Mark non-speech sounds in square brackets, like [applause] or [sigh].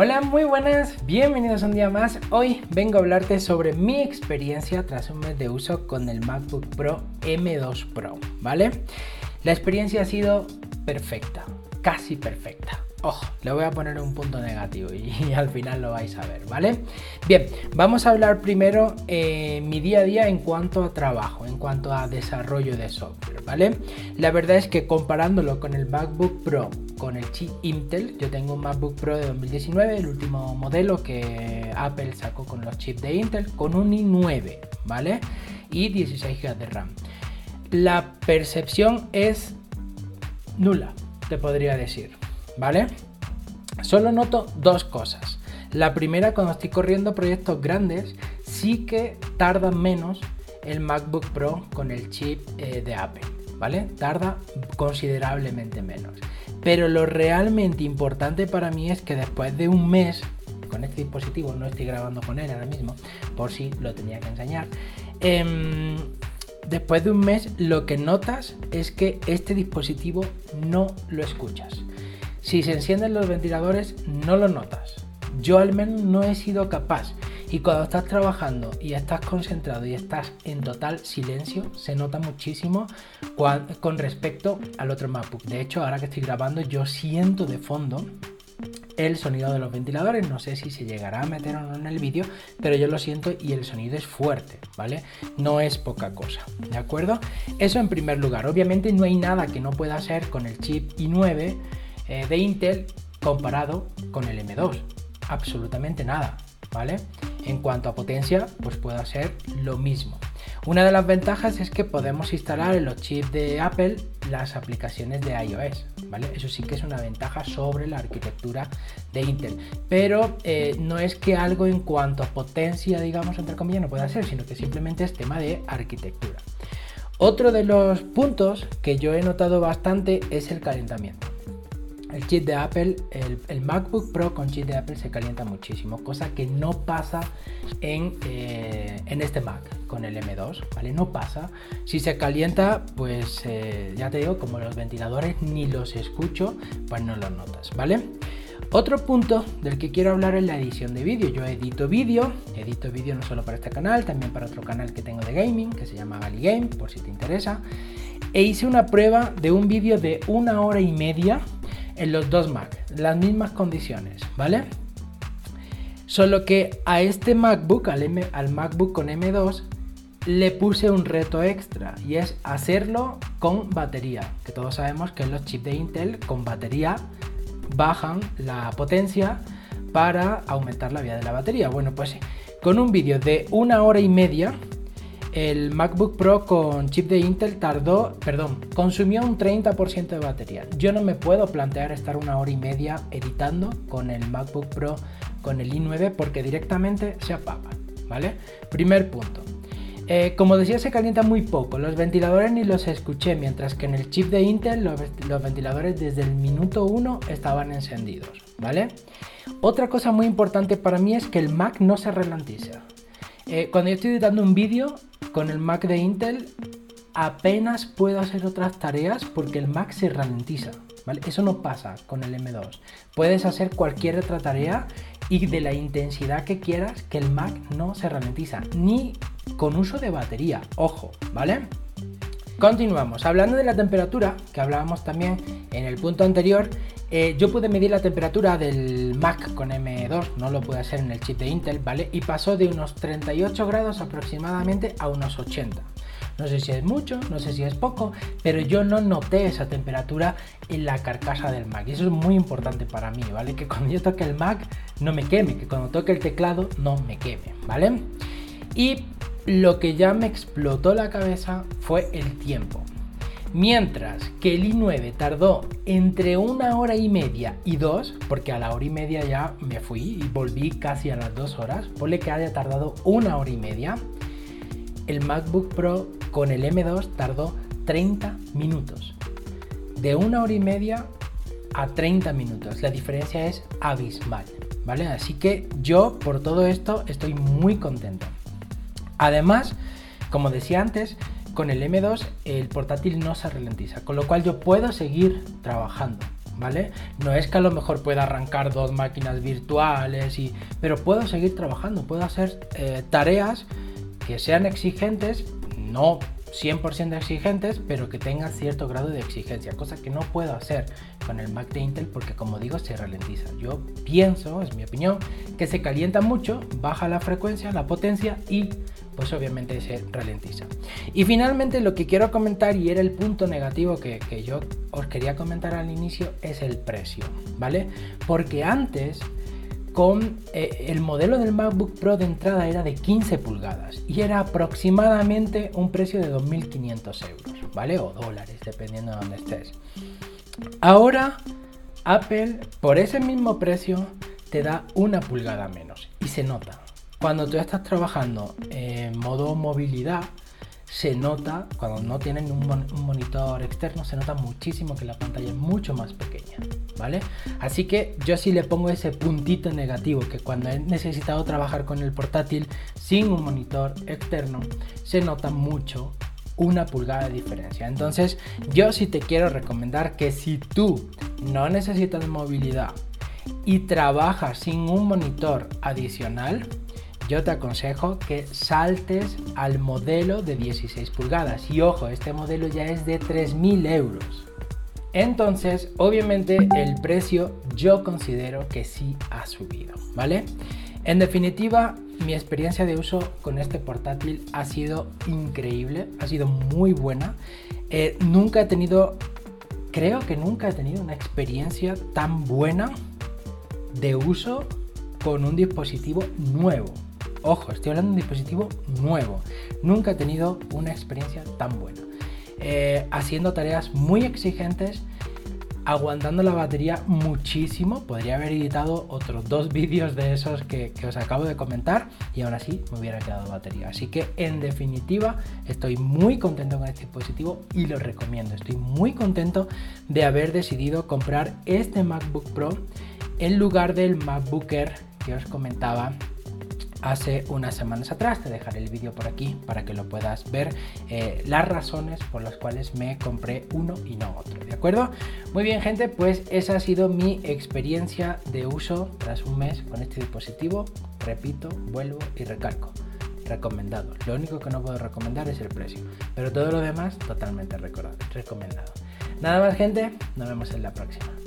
Hola, muy buenas, bienvenidos un día más. Hoy vengo a hablarte sobre mi experiencia tras un mes de uso con el MacBook Pro M2 Pro, ¿vale? La experiencia ha sido perfecta, casi perfecta. Ojo, le voy a poner un punto negativo [laughs] y, al final lo vais a ver, ¿vale? Bien, vamos a hablar primero eh, mi día a día en cuanto a trabajo, en cuanto a desarrollo de software, ¿vale? La verdad es que comparándolo con el MacBook Pro, con el chip Intel, yo tengo un MacBook Pro de 2019, el último modelo que Apple sacó con los chips de Intel, con un i9, ¿vale? Y 16 GB de RAM. La percepción es nula, te podría decir. ¿Vale? Solo noto dos cosas. La primera, cuando estoy corriendo proyectos grandes, sí que tarda menos el MacBook Pro con el chip eh, de Apple, ¿vale? Tarda considerablemente menos. Pero lo realmente importante para mí es que después de un mes con este dispositivo, no estoy grabando con él ahora mismo, por si lo tenía que enseñar. Em, después de un mes, lo que notas es que este dispositivo no lo escuchas. Si se encienden los ventiladores no lo notas. Yo al menos no he sido capaz. Y cuando estás trabajando y estás concentrado y estás en total silencio, se nota muchísimo con respecto al otro MacBook. De hecho, ahora que estoy grabando, yo siento de fondo el sonido de los ventiladores. No sé si se llegará a meter o no en el vídeo, pero yo lo siento y el sonido es fuerte, ¿vale? No es poca cosa, ¿de acuerdo? Eso en primer lugar. Obviamente no hay nada que no pueda hacer con el chip i9 eh, de Intel comparado con el M2. Absolutamente nada, ¿vale? En cuanto a potencia, pues puede ser lo mismo. Una de las ventajas es que podemos instalar en los chips de Apple las aplicaciones de iOS, ¿vale? Eso sí que es una ventaja sobre la arquitectura de Intel. Pero eh, no es que algo en cuanto a potencia, digamos, entre comillas, no pueda ser, sino que simplemente es tema de arquitectura. Otro de los puntos que yo he notado bastante es el calentamiento el chip de Apple, el, MacBook Pro con chip de Apple se calienta muchísimo, cosa que no pasa en, eh, en este Mac con el M2, ¿vale? No pasa. Si se calienta, pues eh, ya te digo, como los ventiladores ni los escucho, pues no los notas, ¿vale? Otro punto del que quiero hablar es la edición de vídeo. Yo edito vídeo, edito vídeo no solo para este canal, también para otro canal que tengo de gaming, que se llama Gali Game, por si te interesa. E hice una prueba de un vídeo de una hora y media en los dos Mac, las mismas condiciones, ¿vale? Solo que a este MacBook, al, al MacBook con M2, le puse un reto extra y es hacerlo con batería, que todos sabemos que los chips de Intel con batería bajan la potencia para aumentar la vida de la batería. Bueno, pues con un vídeo de una hora y media el MacBook Pro con chip de Intel tardó, perdón, consumió un 30% de batería. Yo no me puedo plantear estar una hora y media editando con el MacBook Pro con el i9 porque directamente se apaga, ¿vale? Primer punto. Eh, como decía, se calienta muy poco. Los ventiladores ni los escuché, mientras que en el chip de Intel los, ventiladores desde el minuto 1 estaban encendidos, ¿vale? Otra cosa muy importante para mí es que el Mac no se ralentiza. Eh, cuando yo estoy editando un vídeo con el Mac de Intel, apenas puedo hacer otras tareas porque el Mac se ralentiza. ¿vale? Eso no pasa con el M2. Puedes hacer cualquier otra tarea y de la intensidad que quieras que el Mac no se ralentiza, ni con uso de batería. Ojo, ¿vale? Continuamos. Hablando de la temperatura, que hablábamos también en el punto anterior, eh, yo pude medir la temperatura del Mac con M2, no lo pude hacer en el chip de Intel, ¿vale? Y pasó de unos 38 grados aproximadamente a unos 80. No sé si es mucho, no sé si es poco, pero yo no noté esa temperatura en la carcasa del Mac. Y eso es muy importante para mí, ¿vale? Que cuando yo toque el Mac no me queme, que cuando toque el teclado no me queme, ¿vale? Y lo que ya me explotó la cabeza fue el tiempo. Mientras que el i9 tardó entre una hora y media y dos, porque a la hora y media ya me fui y volví casi a las dos horas, ponle que haya tardado una hora y media, el MacBook Pro con el M2 tardó 30 minutos. De una hora y media a 30 minutos. La diferencia es abismal, ¿vale? Así que yo por todo esto estoy muy contento. Además, como decía antes, con el M2 el portátil no se ralentiza, con lo cual yo puedo seguir trabajando, ¿vale? No es que a lo mejor pueda arrancar dos máquinas virtuales, y, pero puedo seguir trabajando, puedo hacer eh, tareas que sean exigentes, no 100% exigentes, pero que tengan cierto grado de exigencia, cosa que no puedo hacer con el Mac de Intel porque como digo se ralentiza. Yo pienso, es mi opinión, que se calienta mucho, baja la frecuencia, la potencia y pues obviamente se ralentiza. Y finalmente lo que quiero comentar y era el punto negativo que, que yo os quería comentar al inicio es el precio, ¿vale? Porque antes con eh, el modelo del MacBook Pro de entrada era de 15 pulgadas y era aproximadamente un precio de 2.500 euros, ¿vale? O dólares, dependiendo de dónde estés. Ahora Apple por ese mismo precio te da una pulgada menos y se nota. Cuando tú estás trabajando en modo movilidad, se nota, cuando no tienen un, monitor externo, se nota muchísimo que la pantalla es mucho más pequeña, ¿vale? Así que yo sí le pongo ese puntito negativo, que cuando he necesitado trabajar con el portátil sin un monitor externo, se nota mucho una pulgada de diferencia. Entonces, yo sí te quiero recomendar que si tú no necesitas movilidad y trabajas sin un monitor adicional, yo te aconsejo que saltes al modelo de 16 pulgadas. Y ojo, este modelo ya es de 3.000 euros. Entonces, obviamente el precio yo considero que sí ha subido, ¿vale? En definitiva, mi experiencia de uso con este portátil ha sido increíble, ha sido muy buena. Eh, nunca he tenido, creo que nunca he tenido una experiencia tan buena de uso con un dispositivo nuevo. Ojo, estoy hablando de un dispositivo nuevo. Nunca he tenido una experiencia tan buena. Eh, haciendo tareas muy exigentes, aguantando la batería muchísimo. Podría haber editado otros dos [laughs] vídeos de esos que, que, os acabo de comentar y aún así me hubiera quedado batería. Así que en definitiva estoy muy contento con este dispositivo y lo recomiendo. Estoy muy contento de haber decidido comprar este MacBook Pro en lugar del MacBook Air que os comentaba hace unas semanas atrás. Te dejaré el vídeo por aquí para que lo puedas ver eh, las razones por las cuales me compré uno y no otro. ¿De acuerdo? Muy bien, gente, pues esa ha sido mi experiencia de uso tras un mes con este dispositivo. Repito, vuelvo y recalco. Recomendado. Lo único que no puedo recomendar es el precio, pero todo lo demás totalmente recomendado. Nada más, gente. Nos vemos en la próxima.